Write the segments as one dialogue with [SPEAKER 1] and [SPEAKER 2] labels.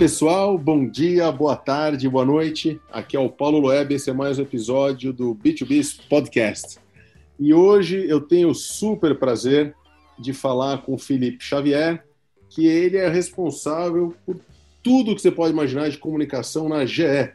[SPEAKER 1] pessoal, bom dia, boa tarde, boa noite. Aqui é o Paulo Loeb, esse é mais um episódio do B2B Podcast. E hoje eu tenho o super prazer de falar com o Felipe Xavier, que ele é responsável por tudo que você pode imaginar de comunicação na GE.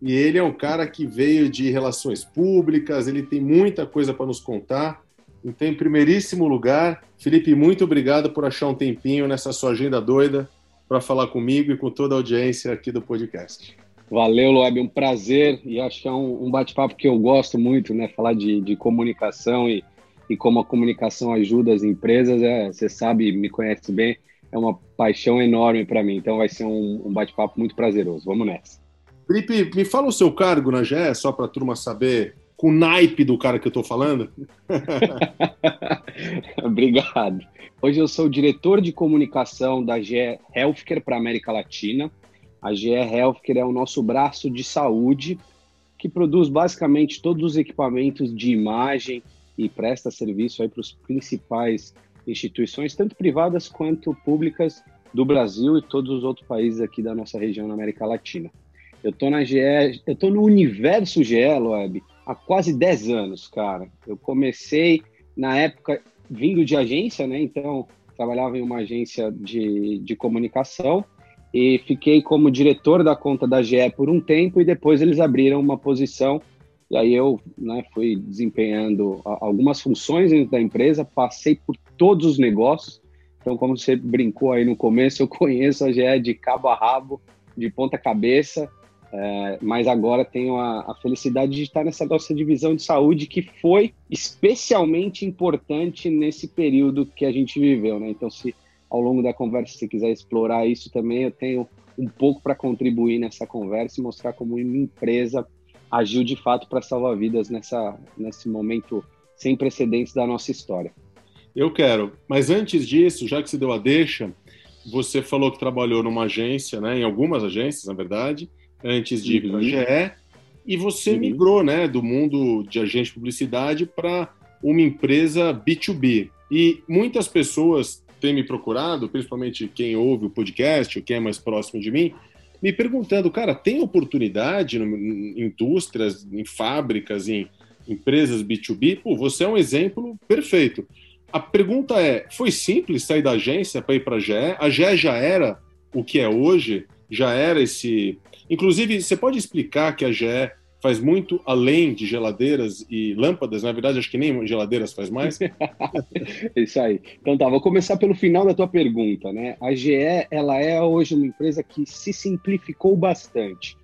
[SPEAKER 1] E ele é um cara que veio de relações públicas, ele tem muita coisa para nos contar. Então, em primeiríssimo lugar, Felipe, muito obrigado por achar um tempinho nessa sua agenda doida para falar comigo e com toda a audiência aqui do podcast.
[SPEAKER 2] Valeu, Loeb, um prazer e acho que é um, um bate-papo que eu gosto muito, né? Falar de, de comunicação e, e como a comunicação ajuda as empresas, é, você sabe, me conhece bem, é uma paixão enorme para mim, então vai ser um, um bate-papo muito prazeroso. Vamos nessa.
[SPEAKER 1] Felipe, me fala o seu cargo na GE, só para a turma saber com o naipe do cara que eu estou falando.
[SPEAKER 2] Obrigado. Hoje eu sou diretor de comunicação da GE Healthcare para América Latina. A GE Healthcare é o nosso braço de saúde que produz basicamente todos os equipamentos de imagem e presta serviço para os principais instituições, tanto privadas quanto públicas do Brasil e todos os outros países aqui da nossa região na América Latina. Eu estou na GE, eu estou no universo GE, Loeb, há quase 10 anos, cara. Eu comecei na época vindo de agência, né? Então, trabalhava em uma agência de, de comunicação e fiquei como diretor da conta da GE por um tempo e depois eles abriram uma posição e aí eu né, fui desempenhando algumas funções dentro da empresa, passei por todos os negócios. Então, como você brincou aí no começo, eu conheço a GE de cabo a rabo, de ponta cabeça, é, mas agora tenho a, a, felicidade de estar nessa nossa divisão de saúde que foi especialmente importante nesse período que a gente viveu, né? Então, se ao longo da conversa você quiser explorar isso também, eu tenho um pouco para contribuir nessa conversa e mostrar como uma empresa agiu de fato para salvar vidas nessa, nesse momento sem precedentes da nossa história.
[SPEAKER 1] Eu quero, mas antes disso, já que você deu a deixa, você falou que trabalhou numa agência, né, em algumas agências, na verdade, antes de ir para a GE, e você uhum. migrou né, do mundo de agente de publicidade para uma empresa B2B. E muitas pessoas têm me procurado, principalmente quem ouve o podcast, ou quem é mais próximo de mim, me perguntando, cara, tem oportunidade em indústrias, em fábricas, em empresas B2B? Pô, você é um exemplo perfeito. A pergunta é: foi simples sair da agência para ir para a GE? A GE já era o que é hoje? Já era esse Inclusive, você pode explicar que a GE faz muito além de geladeiras e lâmpadas? Na verdade, acho que nem geladeiras faz mais.
[SPEAKER 2] Isso aí. Então tá, vou começar pelo final da tua pergunta, né? A GE, ela é hoje uma empresa que se simplificou bastante.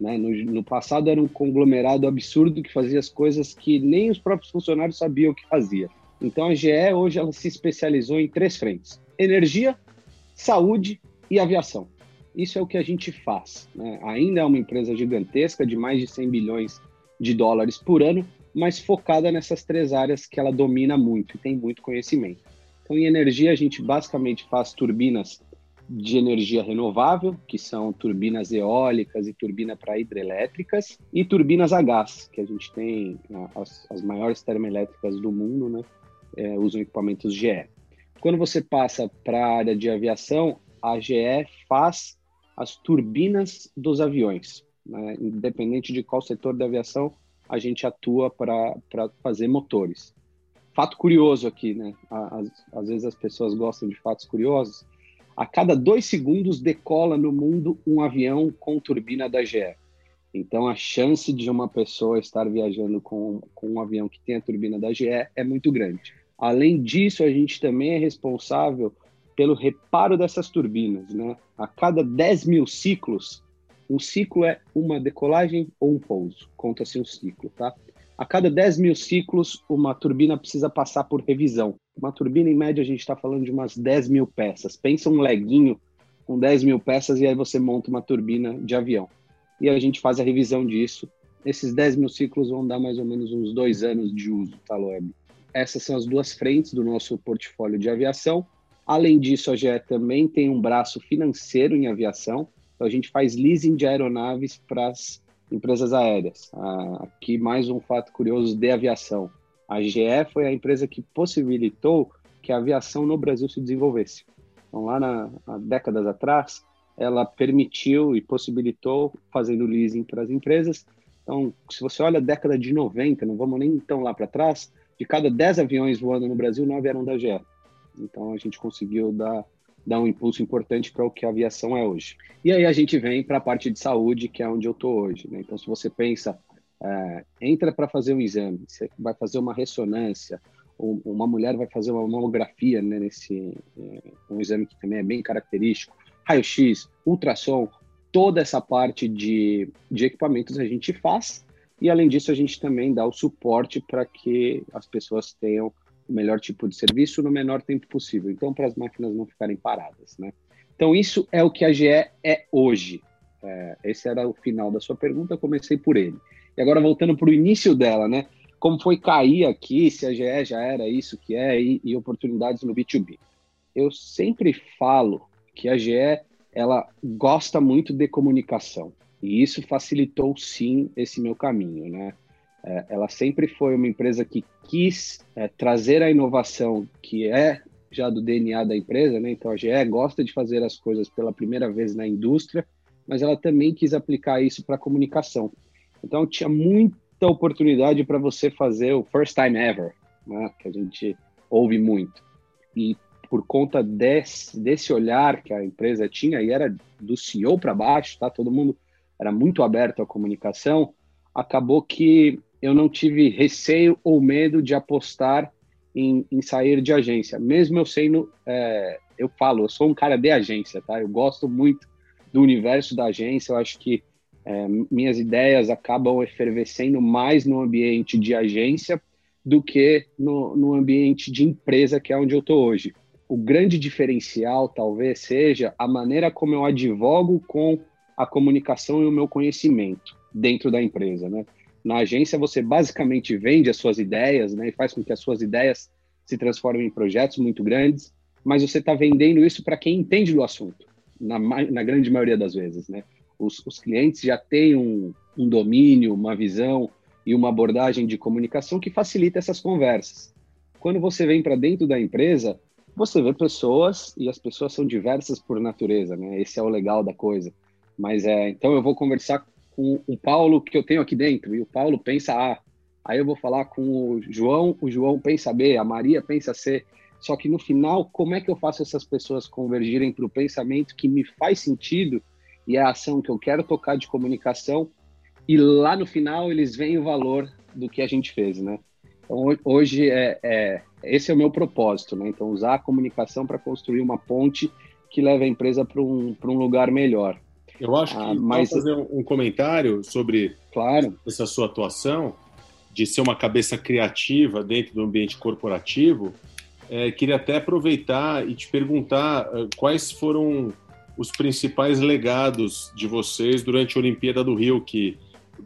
[SPEAKER 2] Né? No, no passado era um conglomerado absurdo que fazia as coisas que nem os próprios funcionários sabiam o que fazia. Então a GE hoje ela se especializou em três frentes: energia, saúde e aviação. Isso é o que a gente faz. Né? Ainda é uma empresa gigantesca de mais de 100 bilhões de dólares por ano, mas focada nessas três áreas que ela domina muito e tem muito conhecimento. Então, em energia, a gente basicamente faz turbinas de energia renovável, que são turbinas eólicas e turbina para hidrelétricas, e turbinas a gás, que a gente tem né, as, as maiores termoelétricas do mundo, né, é, usam equipamentos GE. Quando você passa para a área de aviação, a GE faz as turbinas dos aviões. Né? Independente de qual setor da aviação, a gente atua para fazer motores. Fato curioso aqui, né? Às, às vezes as pessoas gostam de fatos curiosos. A cada dois segundos decola no mundo um avião com turbina da GE. Então a chance de uma pessoa estar viajando com, com um avião que tem a turbina da GE é muito grande. Além disso, a gente também é responsável pelo reparo dessas turbinas. Né? A cada 10 mil ciclos, um ciclo é uma decolagem ou um pouso, conta-se um ciclo. Tá? A cada 10 mil ciclos, uma turbina precisa passar por revisão. Uma turbina, em média, a gente está falando de umas 10 mil peças. Pensa um leguinho com 10 mil peças e aí você monta uma turbina de avião. E a gente faz a revisão disso. Esses 10 mil ciclos vão dar mais ou menos uns dois anos de uso, tá, Loeb? Essas são as duas frentes do nosso portfólio de aviação. Além disso, a GE também tem um braço financeiro em aviação. Então, a gente faz leasing de aeronaves para as empresas aéreas. Ah, aqui, mais um fato curioso de aviação. A GE foi a empresa que possibilitou que a aviação no Brasil se desenvolvesse. Então, lá na, há décadas atrás, ela permitiu e possibilitou fazendo leasing para as empresas. Então, se você olha a década de 90, não vamos nem tão lá para trás, de cada 10 aviões voando no Brasil, 9 eram da GE. Então, a gente conseguiu dar, dar um impulso importante para o que a aviação é hoje. E aí a gente vem para a parte de saúde, que é onde eu estou hoje. Né? Então, se você pensa, é, entra para fazer um exame, você vai fazer uma ressonância, uma mulher vai fazer uma mamografia né, nesse é, um exame que também é bem característico, raio-x, ultrassom, toda essa parte de, de equipamentos a gente faz e além disso a gente também dá o suporte para que as pessoas tenham o melhor tipo de serviço no menor tempo possível. Então para as máquinas não ficarem paradas, né? Então isso é o que a GE é hoje. É, esse era o final da sua pergunta, comecei por ele. E agora voltando para o início dela, né? como foi cair aqui, se a GE já era isso que é, e, e oportunidades no B2B. Eu sempre falo que a GE ela gosta muito de comunicação e isso facilitou sim esse meu caminho, né? É, ela sempre foi uma empresa que quis é, trazer a inovação que é já do DNA da empresa, né? Então a GE gosta de fazer as coisas pela primeira vez na indústria, mas ela também quis aplicar isso para a comunicação. Então tinha muita oportunidade para você fazer o first time ever, né? que a gente ouve muito. E por conta desse, desse olhar que a empresa tinha, e era do CEO para baixo, tá? todo mundo era muito aberto à comunicação, acabou que eu não tive receio ou medo de apostar em, em sair de agência. Mesmo eu sendo, é, eu falo, eu sou um cara de agência, tá? Eu gosto muito do universo da agência, eu acho que é, minhas ideias acabam efervescendo mais no ambiente de agência do que no, no ambiente de empresa, que é onde eu estou hoje. O grande diferencial talvez seja a maneira como eu advogo com a comunicação e o meu conhecimento dentro da empresa, né? Na agência você basicamente vende as suas ideias, né, e faz com que as suas ideias se transformem em projetos muito grandes, mas você está vendendo isso para quem entende do assunto, na, na grande maioria das vezes, né? os, os clientes já têm um, um domínio, uma visão e uma abordagem de comunicação que facilita essas conversas. Quando você vem para dentro da empresa, você vê pessoas e as pessoas são diversas por natureza, né? Esse é o legal da coisa. Mas é, então eu vou conversar com o Paulo que eu tenho aqui dentro e o Paulo pensa A. Aí eu vou falar com o João, o João pensa B, a Maria pensa C. Só que no final, como é que eu faço essas pessoas convergirem para o pensamento que me faz sentido e é a ação que eu quero tocar de comunicação, e lá no final eles veem o valor do que a gente fez, né? Então, hoje é, é esse é o meu propósito, né? Então, usar a comunicação para construir uma ponte que leve a empresa para um, um lugar melhor.
[SPEAKER 1] Eu acho que ah, mas... fazer um comentário sobre
[SPEAKER 2] claro.
[SPEAKER 1] essa sua atuação de ser uma cabeça criativa dentro do ambiente corporativo. É, queria até aproveitar e te perguntar uh, quais foram os principais legados de vocês durante a Olimpíada do Rio, que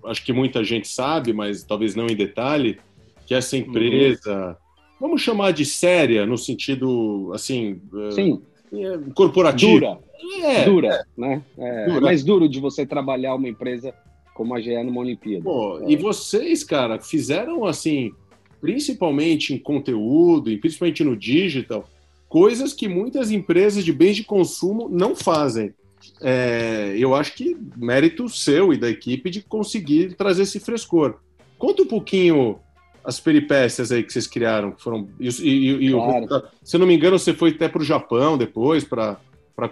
[SPEAKER 1] acho que muita gente sabe, mas talvez não em detalhe, que essa uhum. empresa, uhum. vamos chamar de séria, no sentido, assim,
[SPEAKER 2] eh, Sim.
[SPEAKER 1] É, corporativo.
[SPEAKER 2] Dura. É, dura, né? É, dura. mais duro de você trabalhar uma empresa como a GE numa Olimpíada.
[SPEAKER 1] Pô, é. E vocês, cara, fizeram assim, principalmente em conteúdo, e principalmente no digital, coisas que muitas empresas de bens de consumo não fazem. É, eu acho que mérito seu e da equipe de conseguir trazer esse frescor. Conta um pouquinho as peripécias aí que vocês criaram, que foram e, e, e claro. se eu não me engano você foi até para o Japão depois para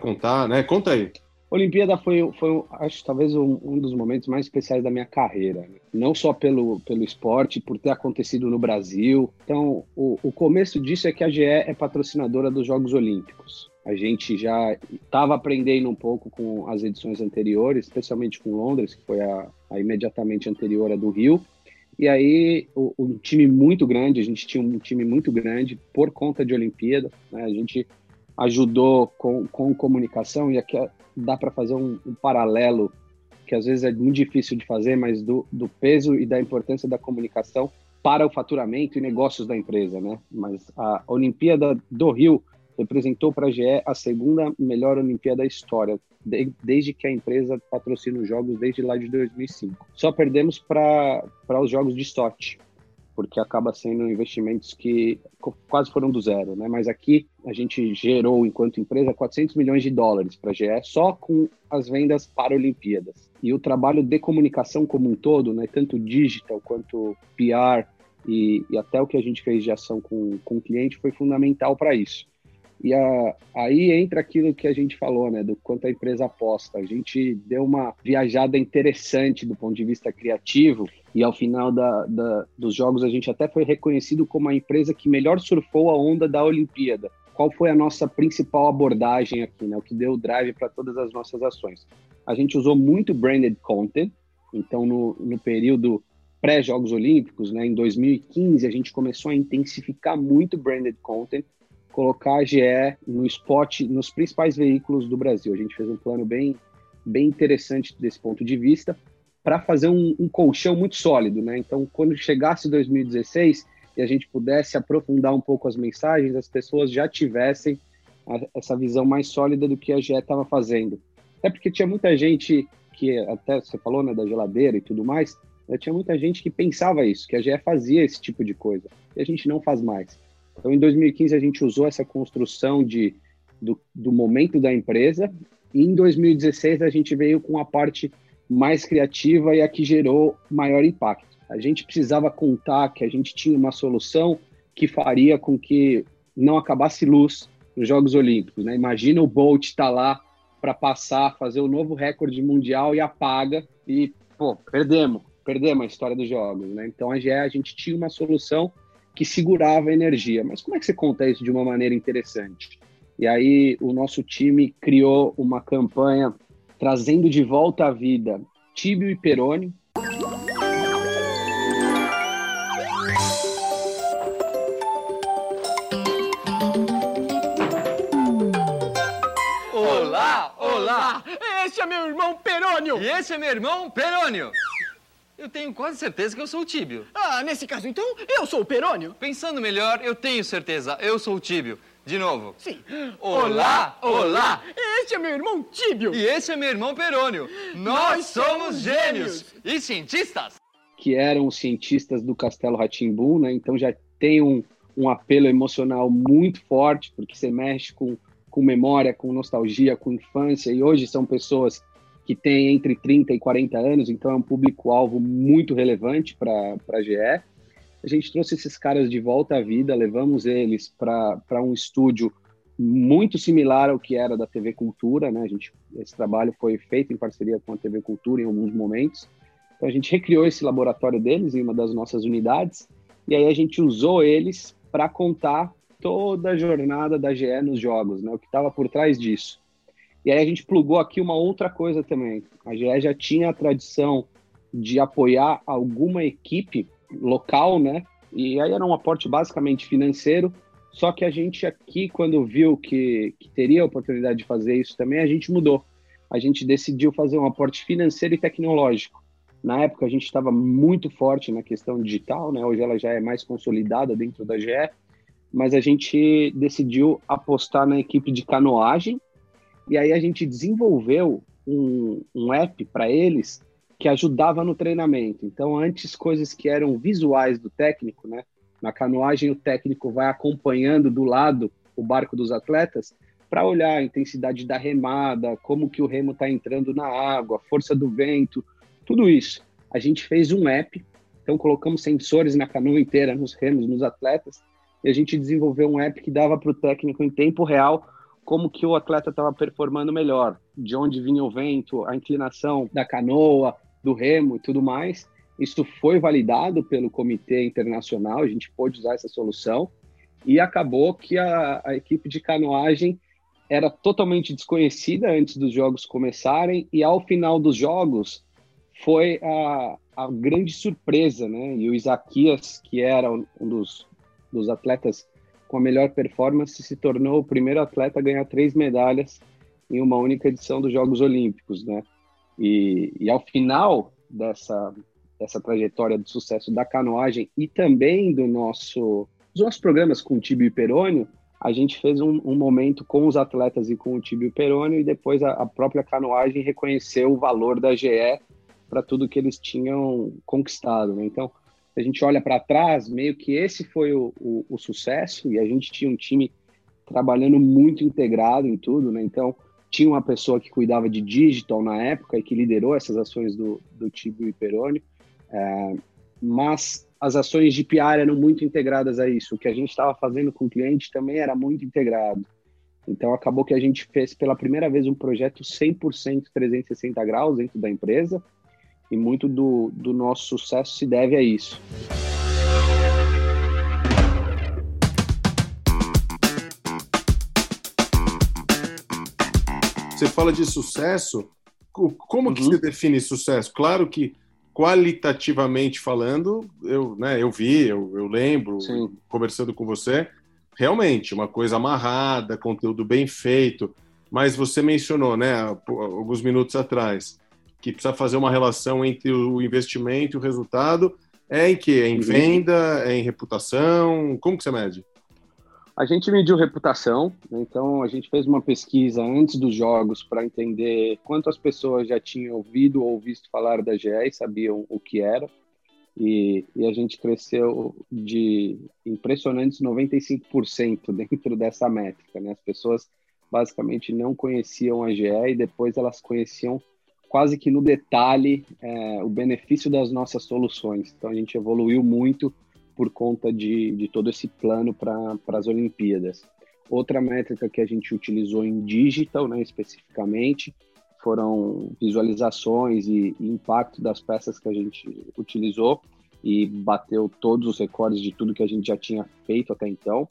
[SPEAKER 1] contar, né? Conta aí.
[SPEAKER 2] Olimpíada foi, foi acho, talvez um, um, dos momentos mais especiais da minha carreira. Né? Não só pelo, pelo esporte, por ter acontecido no Brasil. Então, o, o começo disso é que a GE é patrocinadora dos Jogos Olímpicos. A gente já estava aprendendo um pouco com as edições anteriores, especialmente com Londres, que foi a, a imediatamente anterior à do Rio. E aí, o, time muito grande, a gente tinha um time muito grande por conta de Olimpíada. Né? A gente ajudou com, com comunicação, e aqui dá para fazer um, um, paralelo que às vezes é muito difícil de fazer, mas do, do peso e da importância da comunicação para o faturamento e negócios da empresa, né? Mas a Olimpíada do Rio representou para a GE a segunda melhor Olimpíada da história, de, desde que a empresa patrocina os jogos desde lá de 2005. Só perdemos para os jogos de sorte. porque acaba sendo investimentos que quase foram do zero, né? Mas aqui a gente gerou, enquanto empresa, 400 milhões de dólares para a GE só com as vendas para Olimpíadas. E o trabalho de comunicação como um todo, né? Tanto digital quanto PR e, e até o que a gente fez de ação com, com o cliente foi fundamental para isso. E a, aí entra aquilo que a gente falou, né, do quanto a empresa aposta. A gente deu uma viajada interessante do ponto de vista criativo e ao final da, da, dos jogos a gente até foi reconhecido como a empresa que melhor surfou a onda da Olimpíada. Qual foi a nossa principal abordagem aqui, né, o que deu drive para todas as nossas ações? A gente usou muito branded content, então no, no período pré-Jogos Olímpicos, né, em 2015, a gente começou a intensificar muito branded content, colocar a GE no spot, nos principais veículos do Brasil. A gente fez um plano bem, bem interessante desse ponto de vista para fazer um, um, colchão muito sólido, né? Então, quando chegasse 2016 e a gente pudesse aprofundar um pouco as mensagens, as pessoas já tivessem a, essa visão mais sólida do que a GE estava fazendo. Até porque tinha muita gente que, até você falou, né, da geladeira e tudo mais, né, tinha muita gente que pensava isso, que a GE fazia esse tipo de coisa, e a gente não faz mais. Então, em 2015, a gente usou essa construção de, do, do momento da empresa, e em 2016, a gente veio com a parte mais criativa e a que gerou maior impacto. A gente precisava contar que a gente tinha uma solução que faria com que não acabasse luz nos Jogos Olímpicos. Né? Imagina o Bolt estar tá lá para passar, fazer o novo recorde mundial e apaga e, pô, perdemos, perdemos a história dos Jogos. Né? Então, a GE, a gente tinha uma solução que segurava a energia. Mas como é que você conta isso de uma maneira interessante? E aí o nosso time criou uma campanha trazendo de volta à vida Tíbio e Peroni.
[SPEAKER 3] Olá, olá! Esse é meu irmão Perônio!
[SPEAKER 4] E esse é meu irmão Perônio! Eu tenho quase certeza que eu sou o Tíbio.
[SPEAKER 3] Ah, nesse caso, então, eu sou o Perônio.
[SPEAKER 4] Pensando melhor, eu tenho certeza. Eu sou o Tíbio. De novo.
[SPEAKER 3] Sim.
[SPEAKER 4] Olá, olá.
[SPEAKER 3] Este é meu irmão Tíbio.
[SPEAKER 4] E esse é meu irmão Perônio. Nós, Nós somos gênios. E cientistas.
[SPEAKER 2] Que eram os cientistas do Castelo Ratimbu, né? Então já tem um, um apelo emocional muito forte, porque você mexe com, com memória, com nostalgia, com infância. E hoje são pessoas que tem entre 30 e 40 anos, então é um público-alvo muito relevante para a GE. A gente trouxe esses caras de volta à vida, levamos eles para um estúdio muito similar ao que era da TV Cultura, né? A gente, esse trabalho foi feito em parceria com a TV Cultura em alguns momentos. Então a gente recriou esse laboratório deles em uma das nossas unidades e aí a gente usou eles para contar toda a jornada da GE nos jogos, né? O que estava por trás disso. E aí a gente plugou aqui uma outra coisa também. A GE já tinha a tradição de apoiar alguma equipe local, né? E aí era um aporte basicamente financeiro. Só que a gente aqui, quando viu que, que teria a oportunidade de fazer isso também, a gente mudou. A gente decidiu fazer um aporte financeiro e tecnológico. Na época a gente estava muito forte na questão digital, né? Hoje ela já é mais consolidada dentro da GE, mas a gente decidiu apostar na equipe de canoagem e aí a gente desenvolveu um, um app para eles que ajudava no treinamento. Então, antes, coisas que eram visuais do técnico, né? Na canoagem, o técnico vai acompanhando do lado o barco dos atletas para olhar a intensidade da remada, como que o remo está entrando na água, força do vento, tudo isso. A gente fez um app, então colocamos sensores na canoa inteira, nos remos, nos atletas, e a gente desenvolveu um app que dava para o técnico em tempo real como que o atleta estava performando melhor, de onde vinha o vento, a inclinação da canoa, do remo e tudo mais. Isso foi validado pelo Comitê Internacional, a gente pôde usar essa solução e acabou que a, a equipe de canoagem era totalmente desconhecida antes dos jogos começarem e ao final dos jogos foi a, a grande surpresa, né? E o Isaquias, que era um dos, dos atletas com a melhor performance, se tornou o primeiro atleta a ganhar três medalhas em uma única edição dos Jogos Olímpicos, né? E, e ao final dessa, dessa trajetória de sucesso da canoagem e também do nosso, dos nossos programas com o Tibio e Perônio, a gente fez um, um, momento com os atletas e com o Tibio Perônio e depois a, a própria canoagem reconheceu o valor da GE para tudo que eles tinham conquistado, né? Então, a gente olha para trás, meio que esse foi o, o, o, sucesso e a gente tinha um time trabalhando muito integrado em tudo, né? Então, tinha uma pessoa que cuidava de digital na época e que liderou essas ações do, do Tibio e Peroni, é, mas as ações de PR eram muito integradas a isso. O que a gente estava fazendo com o cliente também era muito integrado. Então, acabou que a gente fez pela primeira vez um projeto 100% 360 graus dentro da empresa, e muito do, do nosso sucesso se deve a isso.
[SPEAKER 1] Você fala de sucesso, como uhum. que você define sucesso? Claro que qualitativamente falando, eu, né, eu vi, eu, eu lembro, Sim. conversando com você, realmente, uma coisa amarrada, conteúdo bem feito, mas você mencionou, né, alguns minutos atrás, que precisa fazer uma relação entre o investimento e o resultado. É em que? É em uhum. venda? É em reputação? Como que você mede?
[SPEAKER 2] A gente mediu reputação, né? então a gente fez uma pesquisa antes dos jogos para entender quantas pessoas já tinham ouvido ou visto falar da GE e sabiam o que era. E, e a gente cresceu de impressionantes 95% dentro dessa métrica. Né? As pessoas basicamente não conheciam a GE e depois elas conheciam quase que no detalhe é, o benefício das nossas soluções. Então a gente evoluiu muito por conta de, de todo esse plano para as Olimpíadas. Outra métrica que a gente utilizou em digital, né, especificamente, foram visualizações e, e impacto das peças que a gente utilizou e bateu todos os recordes de tudo que a gente já tinha feito até então.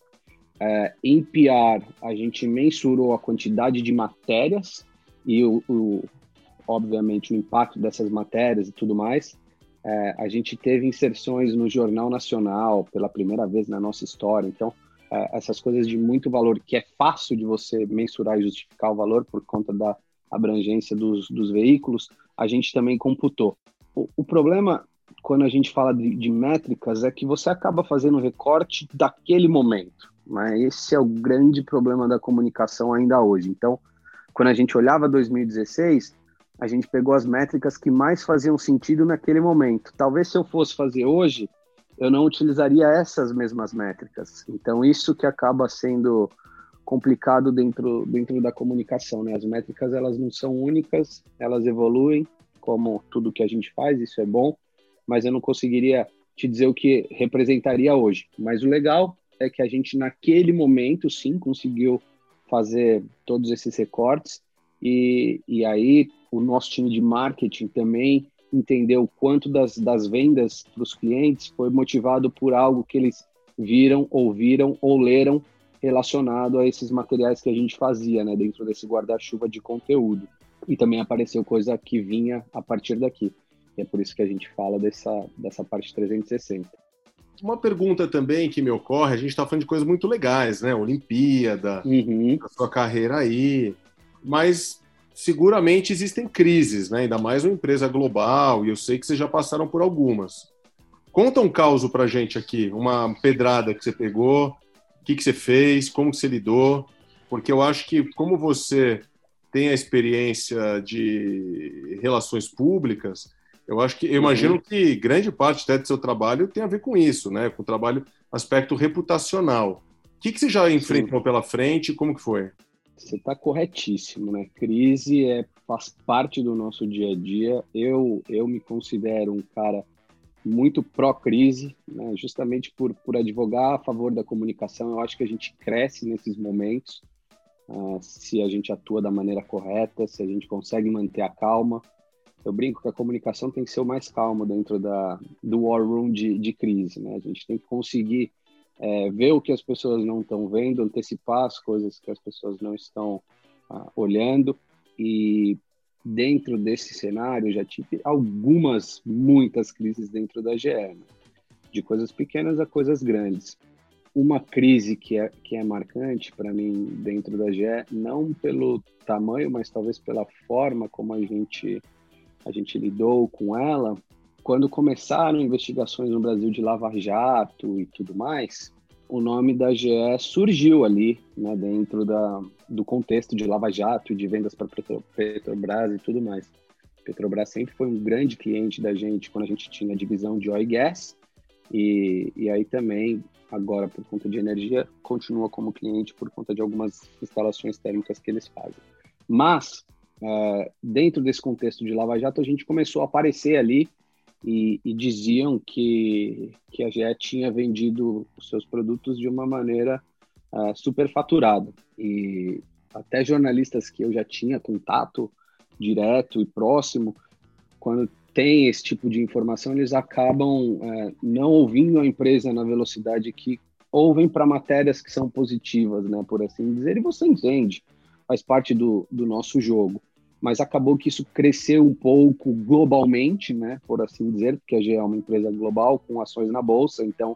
[SPEAKER 2] É, em PR, a gente mensurou a quantidade de matérias e o, o, obviamente, o impacto dessas matérias e tudo mais. É, a gente teve inserções no Jornal Nacional pela primeira vez na nossa história. Então, é, essas coisas de muito valor, que é fácil de você mensurar e justificar o valor por conta da abrangência dos, dos veículos, a gente também computou. O, o problema, quando a gente fala de, de, métricas, é que você acaba fazendo recorte daquele momento. Mas esse é o grande problema da comunicação ainda hoje. Então, quando a gente olhava 2016, a gente pegou as métricas que mais faziam sentido naquele momento. Talvez se eu fosse fazer hoje, eu não utilizaria essas mesmas métricas. Então, isso que acaba sendo complicado dentro, dentro da comunicação, né? As métricas, elas não são únicas, elas evoluem, como tudo que a gente faz, isso é bom, mas eu não conseguiria te dizer o que representaria hoje. Mas o legal é que a gente, naquele momento, sim, conseguiu fazer todos esses recortes, e, e aí o nosso time de marketing também entendeu quanto das, das vendas para os clientes foi motivado por algo que eles viram, ouviram ou leram relacionado a esses materiais que a gente fazia, né, dentro desse guarda-chuva de conteúdo. E também apareceu coisa que vinha a partir daqui. E é por isso que a gente fala dessa, dessa parte 360.
[SPEAKER 1] Uma pergunta também que me ocorre, a gente está falando de coisas muito legais, né? Olimpíada, uhum. a sua carreira aí, mas seguramente existem crises, né? ainda mais uma empresa global, e eu sei que vocês já passaram por algumas. Conta um caso para gente aqui, uma pedrada que você pegou, o que, que você fez, como você lidou, porque eu acho que como você tem a experiência de relações públicas, eu acho que eu imagino uhum. que grande parte até do seu trabalho tem a ver com isso, né? Com o trabalho aspecto reputacional. O que, que você já enfrentou Sim. pela frente? Como que foi?
[SPEAKER 2] Você está corretíssimo, né? Crise é, faz parte do nosso dia a dia. Eu, eu me considero um cara muito pró-crise, né? justamente por, por advogar a favor da comunicação. Eu acho que a gente cresce nesses momentos, uh, se a gente atua da maneira correta, se a gente consegue manter a calma. Eu brinco que a comunicação tem que ser o mais calmo dentro da, do war room de, de crise. Né? A gente tem que conseguir é, ver o que as pessoas não estão vendo, antecipar as coisas que as pessoas não estão ah, olhando. E dentro desse cenário, já tive algumas, muitas crises dentro da GE, né? de coisas pequenas a coisas grandes. Uma crise que é, que é marcante para mim dentro da GE, não pelo tamanho, mas talvez pela forma como a gente, a gente lidou com ela, quando começaram investigações no Brasil de Lava Jato e tudo mais, o nome da GE surgiu ali, né, dentro da, do contexto de Lava Jato e de vendas para Petrobras e tudo mais. Petrobras sempre foi um grande cliente da gente quando a gente tinha a divisão de oil gas, E, e aí também, agora por conta de energia, continua como cliente por conta de algumas instalações térmicas que eles fazem. Mas, uh, dentro desse contexto de Lava Jato, a gente começou a aparecer ali e, e, diziam que, que a GE tinha vendido os seus produtos de uma maneira uh, superfaturada. E até jornalistas que eu já tinha contato direto e próximo, quando tem esse tipo de informação, eles acabam é, não ouvindo a empresa na velocidade que ouvem para matérias que são positivas, né, por assim dizer, e você entende, faz parte do, do nosso jogo. Mas acabou que isso cresceu um pouco globalmente, né, por assim dizer, porque a GE é uma empresa global com ações na bolsa, então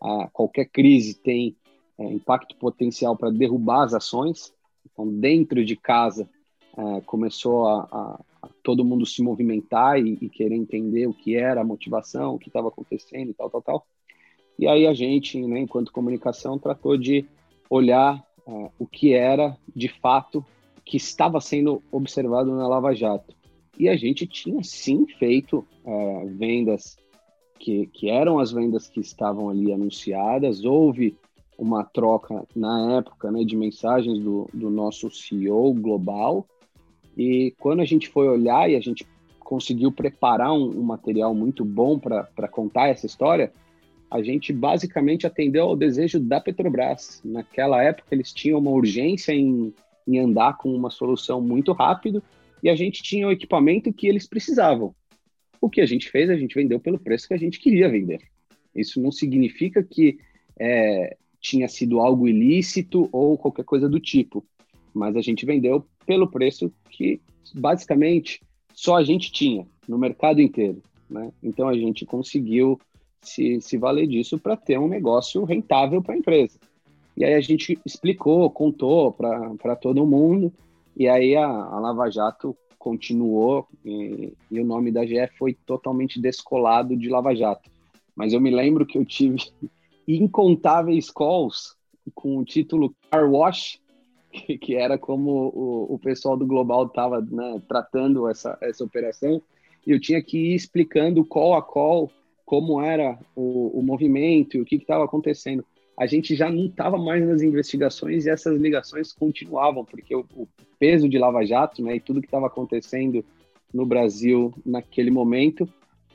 [SPEAKER 2] a, qualquer crise tem é, impacto potencial para derrubar as ações. Então, dentro de casa, é, começou a, a, a, todo mundo se movimentar e, e, querer entender o que era a motivação, o que estava acontecendo e tal, tal, tal. E aí a gente, né, enquanto comunicação, tratou de olhar é, o que era, de fato, que estava sendo observado na Lava Jato. E a gente tinha, sim, feito é, vendas que, que eram as vendas que estavam ali anunciadas. Houve uma troca na época né, de mensagens do, do nosso CEO global e quando a gente foi olhar e a gente conseguiu preparar um, um material muito bom para contar essa história, a gente basicamente atendeu ao desejo da Petrobras. Naquela época, eles tinham uma urgência em, em andar com uma solução muito rápido e a gente tinha o equipamento que eles precisavam. O que a gente fez, a gente vendeu pelo preço que a gente queria vender. Isso não significa que é, tinha sido algo ilícito ou qualquer coisa do tipo mas a gente vendeu pelo preço que basicamente só a gente tinha no mercado inteiro. Né? Então a gente conseguiu se, se valer disso para ter um negócio rentável para a empresa. E aí a gente explicou, contou para todo mundo, e aí a, a Lava Jato continuou, e, e, o nome da GE foi totalmente descolado de Lava Jato. Mas eu me lembro que eu tive incontáveis calls com o título Car Wash que, que era como o, o pessoal do Global estava né, tratando essa, essa operação, e eu tinha que ir explicando call a call como era o, o movimento e o que estava acontecendo. A gente já não estava mais nas investigações e essas ligações continuavam, porque o, o peso de Lava Jato né, e tudo que estava acontecendo no Brasil naquele momento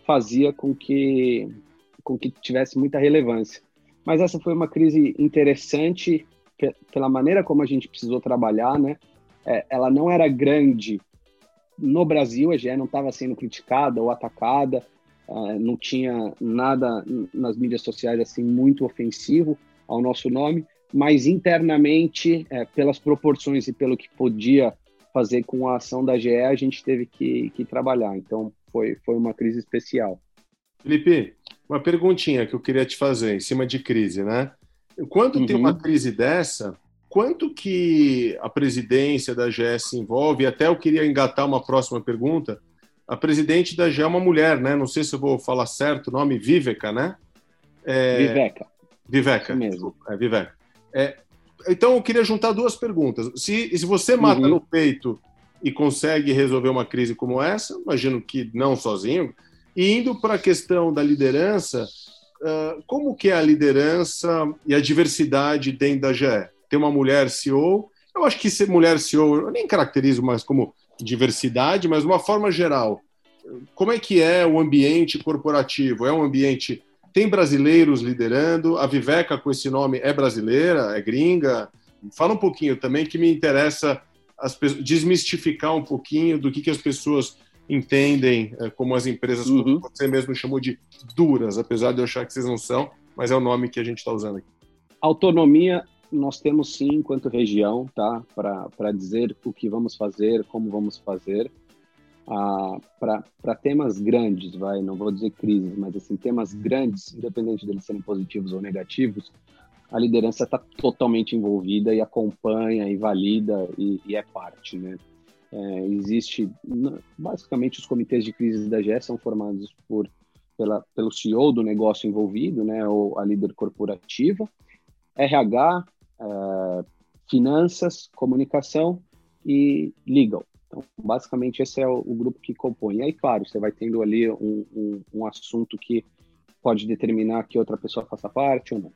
[SPEAKER 2] fazia com que, com que tivesse muita relevância. Mas essa foi uma crise interessante pela maneira como a gente precisou trabalhar, né? É, ela não era grande no Brasil, a GE não estava sendo criticada ou atacada, uh, não tinha nada nas mídias sociais assim muito ofensivo ao nosso nome, mas internamente, é, pelas proporções e pelo que podia fazer com a ação da GE, a gente teve que, que trabalhar. Então, foi, foi uma crise especial.
[SPEAKER 1] Felipe, uma perguntinha que eu queria te fazer em cima de crise, né? Quando uhum. tem uma uhum. crise dessa, quanto que a presidência da GE se envolve? Até eu queria engatar uma próxima pergunta. A presidente da GE é uma mulher, né? Não sei se eu vou falar certo o nome, Viveka, né?
[SPEAKER 2] É... Viveka.
[SPEAKER 1] Viveka. Isso mesmo. É, Viveka. É... Então, eu queria juntar duas perguntas. Se, se você mata uhum. no peito e consegue resolver uma crise como essa, imagino que não sozinho, e indo para a questão da liderança, uh, como que é a liderança e a diversidade dentro da GE? Tem uma mulher CEO, eu acho que ser mulher CEO, eu nem caracterizo mais como diversidade, mas de uma forma geral, como é que é o ambiente corporativo? É um ambiente tem brasileiros liderando? A Viveca com esse nome é brasileira, é gringa? Fala um pouquinho também que me interessa as, desmistificar um pouquinho do que, que as pessoas entendem é, como as empresas, uhum. você mesmo chamou de duras, apesar de eu achar que vocês não são, mas é o nome que a gente está usando aqui.
[SPEAKER 2] Autonomia nós temos sim, enquanto região, tá? Para dizer o que vamos fazer, como vamos fazer. Ah, para temas grandes, vai, não vou dizer crises, mas assim, temas grandes, independente deles serem positivos ou negativos, a liderança está totalmente envolvida e acompanha e valida e, e é parte, né? É, existe, basicamente, os comitês de crise da GE são formados por, pela, pelo CEO do negócio envolvido, né, ou a líder corporativa, RH, é, finanças, comunicação e legal. Então, basicamente, esse é o, o, grupo que compõe. E aí, claro, você vai tendo ali um, um, um assunto que pode determinar que outra pessoa faça parte ou não.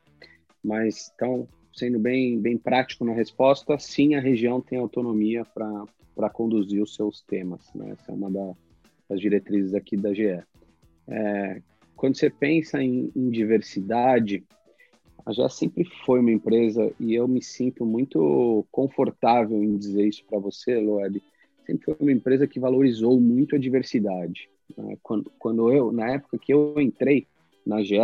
[SPEAKER 2] Mas, então, sendo bem, bem prático na resposta, sim, a região tem autonomia para conduzir os seus temas. Né? Essa é uma da, das diretrizes aqui da GE. É, quando você pensa em, em, diversidade, a GE sempre foi uma empresa, e eu me sinto muito confortável em dizer isso para você, Loeb, sempre foi uma empresa que valorizou muito a diversidade. Né? Quando, quando eu, na época que eu entrei na GE,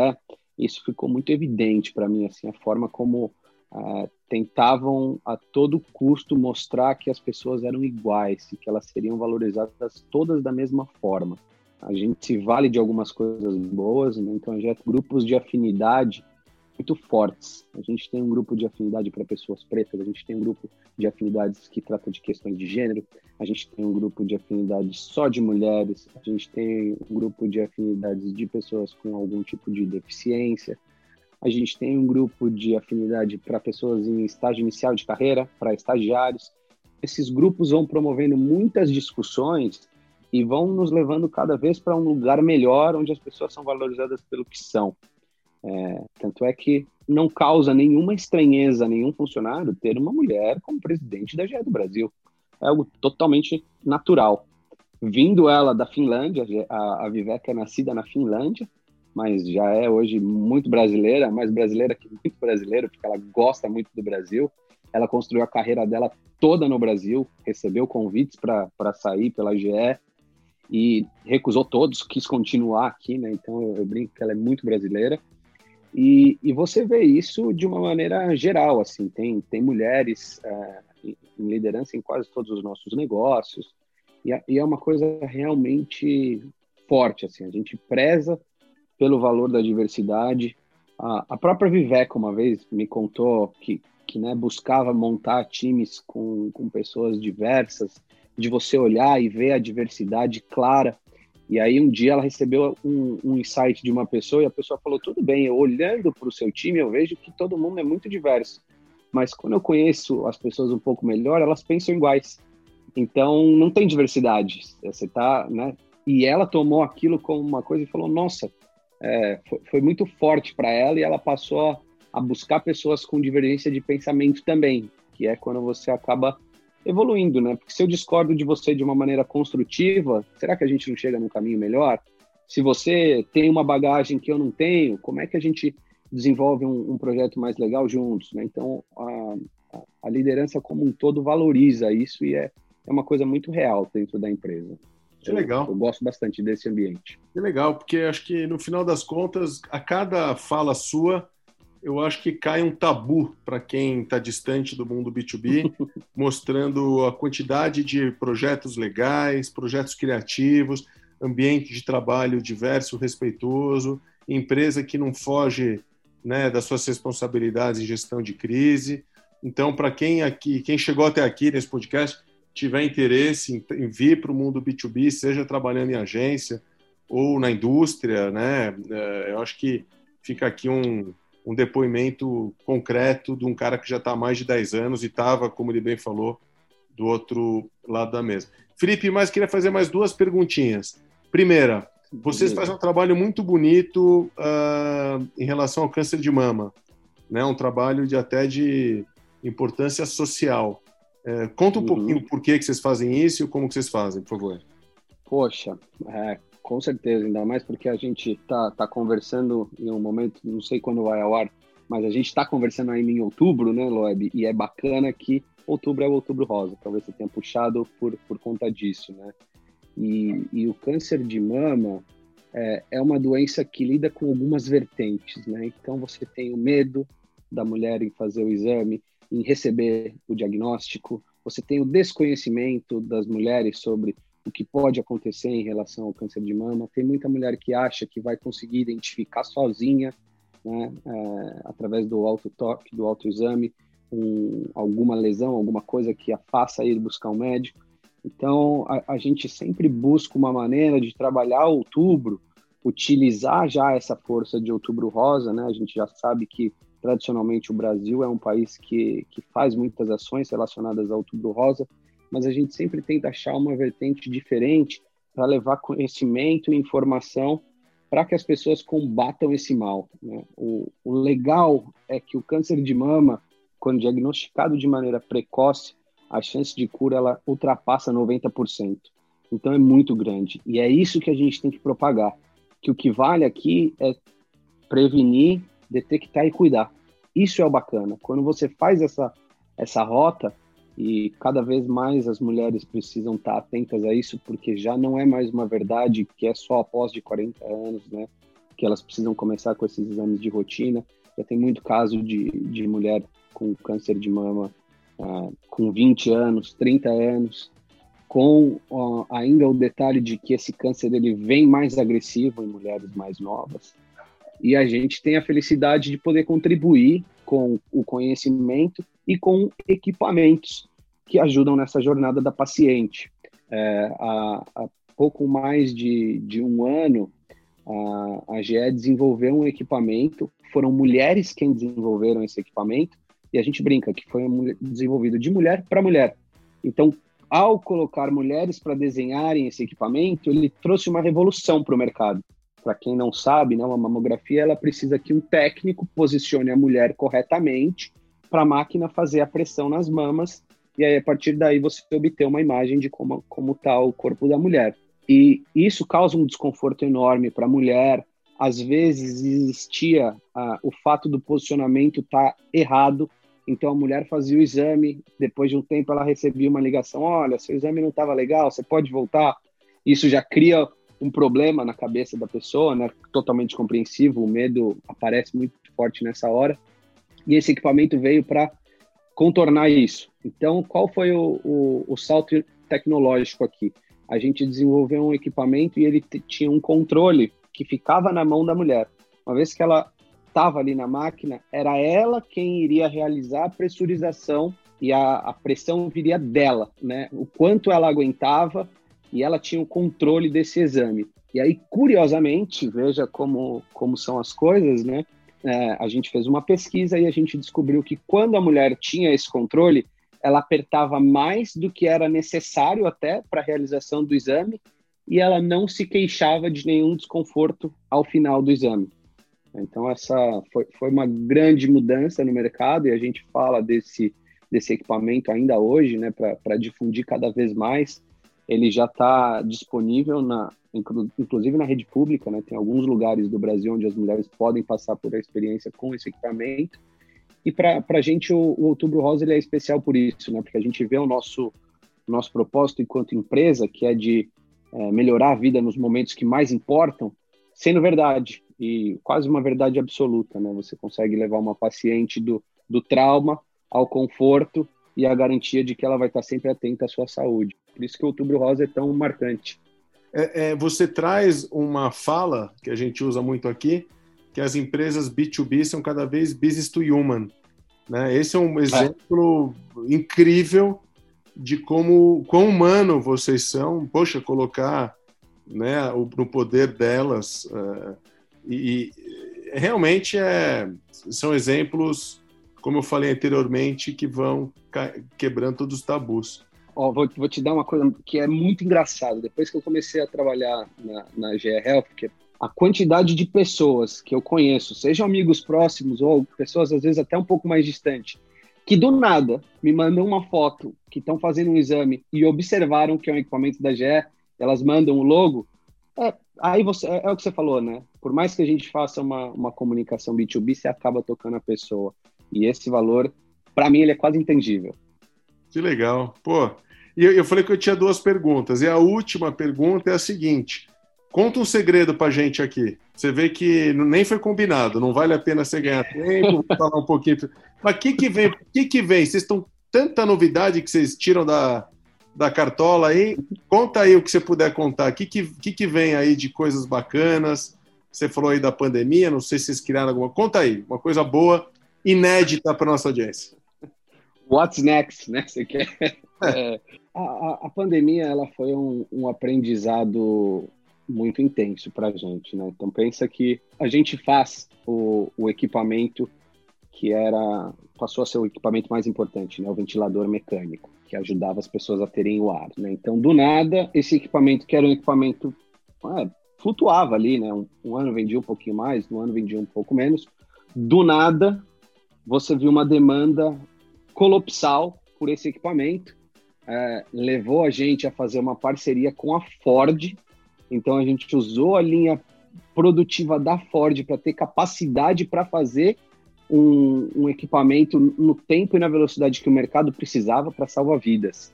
[SPEAKER 2] isso ficou muito evidente para mim, assim, a forma como uh, tentavam a todo custo mostrar que as pessoas eram iguais e que elas seriam valorizadas todas da mesma forma. A gente se vale de algumas coisas boas, né? então já grupos de afinidade muito fortes. A gente tem um grupo de afinidade para pessoas pretas, a gente tem um grupo de afinidades que trata de questões de gênero, a gente tem um grupo de afinidade só de mulheres, a gente tem um grupo de afinidades de pessoas com algum tipo de deficiência, a gente tem um grupo de afinidade para pessoas em estágio inicial de carreira, para estagiários. Esses grupos vão promovendo muitas discussões e vão nos levando cada vez para um lugar melhor, onde as pessoas são valorizadas pelo que são. É, tanto é que não causa nenhuma estranheza a nenhum funcionário ter uma mulher como presidente da GE do Brasil. É algo totalmente natural. Vindo ela da Finlândia, a, a é nascida na Finlândia, mas já é hoje muito brasileira, mais brasileira que muito brasileiro, porque ela gosta muito do Brasil. Ela construiu a carreira dela toda no Brasil, recebeu convites para sair pela GE e recusou todos, quis continuar aqui, né? Então eu, eu brinco que ela é muito brasileira. E, e, você vê isso de uma maneira geral, assim, tem, tem mulheres é, em liderança em quase todos os nossos negócios, e, e é uma coisa realmente forte, assim, a gente preza pelo valor da diversidade. A, a própria Viveca uma vez me contou que, que né, buscava montar times com, com pessoas diversas, de você olhar e ver a diversidade clara. E aí um dia ela recebeu um, um insight de uma pessoa e a pessoa falou: tudo bem, eu olhando para o seu time eu vejo que todo mundo é muito diverso, mas quando eu conheço as pessoas um pouco melhor, elas pensam iguais. Então não tem diversidade. Você tá, né? E ela tomou aquilo como uma coisa e falou: nossa, é, foi, foi, muito forte para ela e ela passou a, a, buscar pessoas com divergência de pensamento também, que é quando você acaba evoluindo, né? Porque se eu discordo de você de uma maneira construtiva, será que a gente não chega num caminho melhor? Se você tem uma bagagem que eu não tenho, como é que a gente desenvolve um, um projeto mais legal juntos, né? Então, a, a, liderança como um todo valoriza isso e é, é uma coisa muito real dentro da empresa.
[SPEAKER 1] Que legal.
[SPEAKER 2] Eu, eu, gosto bastante desse ambiente.
[SPEAKER 1] Que legal, porque acho que no final das contas, a cada fala sua, eu acho que cai um tabu para quem está distante do mundo B2B, mostrando a quantidade de projetos legais, projetos criativos, ambiente de trabalho diverso, respeitoso, empresa que não foge né, das suas responsabilidades em gestão de crise. Então, para quem aqui, quem chegou até aqui nesse podcast, tiver interesse em, vir para o mundo B2B, seja trabalhando em agência ou na indústria, né? É, eu acho que fica aqui um, um depoimento concreto de um cara que já está há mais de 10 anos e estava, como ele bem falou, do outro lado da mesa. Felipe, mas queria fazer mais duas perguntinhas. Primeira, vocês fazem um trabalho muito bonito uh, em relação ao câncer de mama, né? Um trabalho de até de importância social. É, conta um uhum. pouquinho por que, que vocês fazem isso e como que vocês fazem, por favor.
[SPEAKER 2] Poxa, é, com certeza, ainda mais porque a gente tá, tá conversando em um momento, não sei quando vai ao ar, mas a gente está conversando ainda em outubro, né, Loeb? E é bacana que outubro é o outubro rosa, talvez você tenha puxado por, por conta disso, né? E, e o câncer de mama é, é uma doença que lida com algumas vertentes, né? Então você tem o medo da mulher em fazer o exame, em receber o diagnóstico, você tem o desconhecimento das mulheres sobre o que pode acontecer em relação ao câncer de mama. Tem muita mulher que acha que vai conseguir identificar sozinha, né, é, através do autotoque, do autoexame, um, alguma lesão, alguma coisa que a faça ir buscar um médico. Então, a, a gente sempre busca uma maneira de trabalhar outubro, utilizar já essa força de outubro rosa, né? A gente já sabe que Tradicionalmente, o Brasil é um país que, que faz muitas ações relacionadas ao Outubro Rosa, mas a gente sempre tenta achar uma vertente diferente para levar conhecimento e informação para que as pessoas combatam esse mal. Né? O, o legal é que o câncer de mama, quando diagnosticado de maneira precoce, a chance de cura ela ultrapassa 90%. Então é muito grande. E é isso que a gente tem que propagar. Que o que vale aqui é prevenir, detectar e cuidar. Isso é o bacana. Quando você faz essa, essa rota, e cada vez mais as mulheres precisam estar atentas a isso, porque já não é mais uma verdade que é só após de 40 anos, né? Que elas precisam começar com esses exames de rotina. Já tem muito caso de, de mulher com câncer de mama ah, com 20 anos, 30 anos, com ainda o detalhe de que esse câncer ele vem mais agressivo em mulheres mais novas. E a gente tem a felicidade de poder contribuir com o conhecimento e com equipamentos que ajudam nessa jornada da paciente. É, há, há, pouco mais de, de um ano, a, a GE desenvolveu um equipamento, foram mulheres quem desenvolveram esse equipamento, e a gente brinca que foi desenvolvido de mulher para mulher. Então, ao colocar mulheres para desenharem esse equipamento, ele trouxe uma revolução para o mercado. Para quem não sabe, né, uma mamografia ela precisa que um técnico posicione a mulher corretamente para a máquina fazer a pressão nas mamas e aí a partir daí você obter uma imagem de como como está o corpo da mulher. E isso causa um desconforto enorme para a mulher. Às vezes existia ah, o fato do posicionamento estar tá errado então a mulher fazia o exame, depois de um tempo ela recebia uma ligação: olha, seu exame não estava legal, você pode voltar. Isso já cria um problema na cabeça da pessoa, né? Totalmente compreensível, o medo aparece muito forte nessa hora. E esse equipamento veio para contornar isso. Então, qual foi o, o, o, salto tecnológico aqui? A gente desenvolveu um equipamento e ele tinha um controle que ficava na mão da mulher. Uma vez que ela estava ali na máquina, era ela quem iria realizar a pressurização e a, a, pressão viria dela, né? O quanto ela aguentava e ela tinha o controle desse exame. E aí, curiosamente, veja como, como são as coisas, né? É, a gente fez uma pesquisa e a gente descobriu que quando a mulher tinha esse controle, ela apertava mais do que era necessário até para a realização do exame e ela não se queixava de nenhum desconforto ao final do exame. Então, essa foi, foi uma grande mudança no mercado e a gente fala desse, desse equipamento ainda hoje, né, para difundir cada vez mais. Ele já está disponível, na, inclusive na rede pública, né, tem alguns lugares do Brasil onde as mulheres podem passar por a experiência com esse equipamento. E para a gente, o, o, Outubro Rosa ele é especial por isso, né, porque a gente vê o nosso, nosso propósito enquanto empresa, que é de é, melhorar a vida nos momentos que mais importam, sendo verdade e quase uma verdade absoluta, né? Você consegue levar uma paciente do, do trauma ao conforto e a garantia de que ela vai estar sempre atenta à sua saúde. Por isso que o Outubro Rosa é tão marcante.
[SPEAKER 1] É, é, você traz uma fala que a gente usa muito aqui, que as empresas B2B são cada vez business to human. Né? Esse é um exemplo é. incrível de como quão humano vocês são. Poxa, colocar né, no poder delas uh, e, e realmente é, são exemplos, como eu falei anteriormente, que vão quebrando todos os tabus.
[SPEAKER 2] Ó, vou, vou, te dar uma coisa que é muito engraçado. Depois que eu comecei a trabalhar na, na Health, a quantidade de pessoas que eu conheço, sejam amigos próximos ou pessoas às vezes até um pouco mais distantes, que do nada me mandam uma foto que estão fazendo um exame e observaram que é um equipamento da GE, elas mandam o logo, é, aí você, é, é, o que você falou, né? Por mais que a gente faça uma, uma comunicação B2B, você acaba tocando a pessoa. E esse valor, para mim, ele é quase intangível.
[SPEAKER 1] Que legal. Pô, e eu, eu falei que eu tinha duas perguntas. E a última pergunta é a seguinte: conta um segredo pra gente aqui. Você vê que nem foi combinado, não vale a pena você ganhar tempo, falar um pouquinho. Mas o que, que vem? O que, que vem? Vocês estão tanta novidade que vocês tiram da, da Cartola aí. Conta aí o que você puder contar. O que, que, que vem aí de coisas bacanas? Você falou aí da pandemia, não sei se vocês criaram alguma. Conta aí, uma coisa boa, inédita para nossa audiência.
[SPEAKER 2] What's next, né? Você quer? É, a, a, pandemia ela foi um, um aprendizado muito intenso para a gente, né? Então pensa que a gente faz o, o equipamento que era passou a ser o equipamento mais importante, né? O ventilador mecânico que ajudava as pessoas a terem o ar. Né? Então, do nada, esse equipamento, que era um equipamento é, flutuava ali, né? Um, um, ano vendia um pouquinho mais, um ano vendia um pouco menos. Do nada, você viu uma demanda colopsal por esse equipamento. É, levou a gente a fazer uma parceria com a Ford. Então a gente usou a linha produtiva da Ford para ter capacidade para fazer um, um, equipamento no tempo e na velocidade que o mercado precisava para salvar vidas.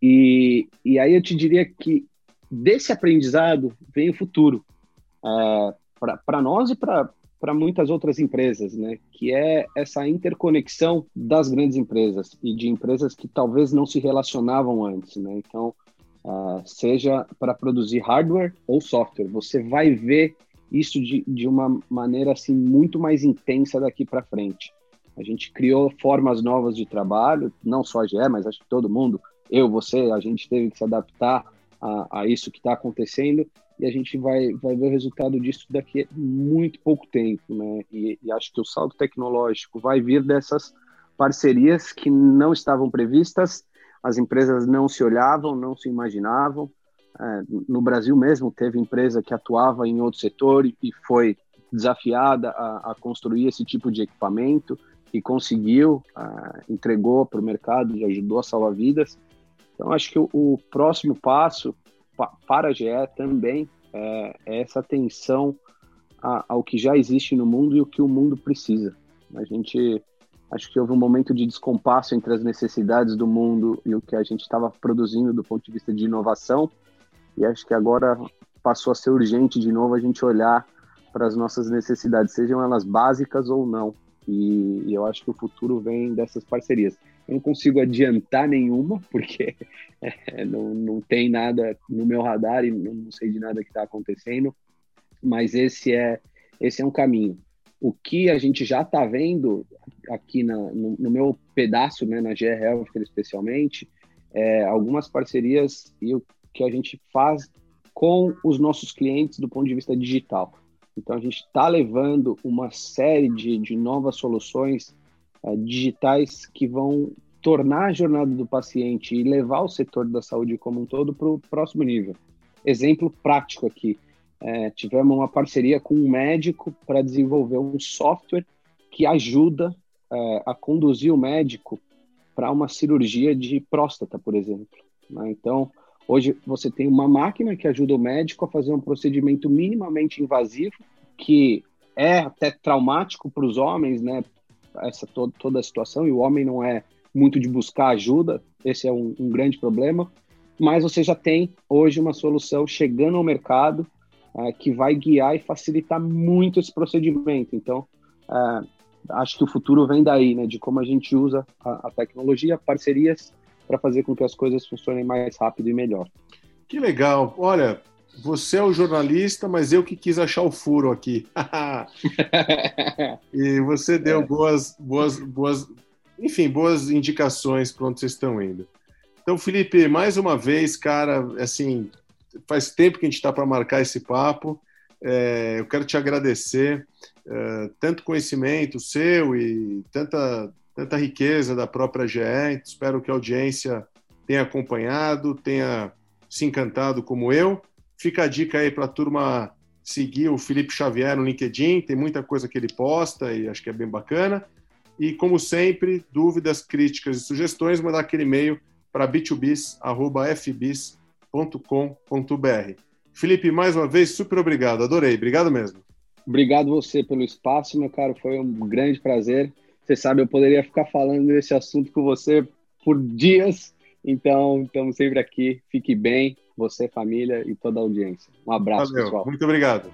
[SPEAKER 2] E, e aí eu te diria que desse aprendizado vem o futuro é, para nós e para muitas outras empresas, né? Que é essa interconexão das grandes empresas e de empresas que talvez não se relacionavam antes, né? Então, uh, seja para produzir hardware ou software, você vai ver isso de, de uma maneira assim muito mais intensa daqui para frente. A gente criou formas novas de trabalho, não só a GE, mas acho que todo mundo, eu, você, a gente teve que se adaptar a, a isso que está acontecendo e a gente vai, vai ver o resultado disso daqui a muito pouco tempo, né? E, e acho que o salto tecnológico vai vir dessas parcerias que não estavam previstas, as empresas não se olhavam, não se imaginavam, é, no Brasil mesmo teve empresa que atuava em outro setor e, foi desafiada a, a, construir esse tipo de equipamento e conseguiu, uh, entregou para o mercado e ajudou a salvar vidas. Então, acho que o, o próximo passo pa, para a GE também é, é essa atenção a, ao que já existe no mundo e o que o mundo precisa. A gente acho que houve um momento de descompasso entre as necessidades do mundo e o que a gente estava produzindo do ponto de vista de inovação e acho que agora passou a ser urgente de novo a gente olhar para as nossas necessidades, sejam elas básicas ou não. E, e, eu acho que o futuro vem dessas parcerias. Eu não consigo adiantar nenhuma, porque é, não, não tem nada no meu radar e não sei de nada que está acontecendo, mas esse é, esse é um caminho. O que a gente já está vendo aqui na, no, no, meu pedaço, né, na GR Healthcare especialmente, é, algumas parcerias e o que a gente faz com os nossos clientes do ponto de vista digital. Então, a gente está levando uma série de, de novas soluções uh, digitais que vão tornar a jornada do paciente e levar o setor da saúde como um todo para o próximo nível. Exemplo prático aqui: é, tivemos uma parceria com um médico para desenvolver um software que ajuda é, a conduzir o médico para uma cirurgia de próstata, por exemplo. Né? Então, Hoje você tem uma máquina que ajuda o médico a fazer um procedimento minimamente invasivo, que é até traumático para os homens, né? Essa toda, toda a situação, e o homem não é muito de buscar ajuda, esse é um, um grande problema. Mas você já tem hoje uma solução chegando ao mercado uh, que vai guiar e facilitar muito esse procedimento. Então, uh, acho que o futuro vem daí, né? De como a gente usa a, a tecnologia, parcerias para fazer com que as coisas funcionem mais rápido e melhor.
[SPEAKER 1] Que legal. Olha, você é o jornalista, mas eu que quis achar o furo aqui. e você deu é. boas, boas, boas, enfim, boas indicações para onde vocês estão indo. Então, Felipe, mais uma vez, cara, assim, faz tempo que a gente está para marcar esse papo. É, eu quero te agradecer é, tanto conhecimento seu e tanta tanta riqueza da própria GE. Espero que a audiência tenha acompanhado, tenha se encantado como eu. Fica a dica aí para a turma seguir o Felipe Xavier no LinkedIn, tem muita coisa que ele posta e acho que é bem bacana. E, como sempre, dúvidas, críticas e sugestões, mandar aquele e-mail para b2bis.fbis.com.br. Felipe, mais uma vez, super obrigado, adorei, obrigado mesmo.
[SPEAKER 2] Obrigado você pelo espaço, meu caro, foi um grande prazer. Você sabe, eu poderia ficar falando desse assunto com você por dias. Então, estamos sempre aqui. Fique bem, você, família e toda a audiência. Um abraço, Valeu. pessoal.
[SPEAKER 1] Muito obrigado.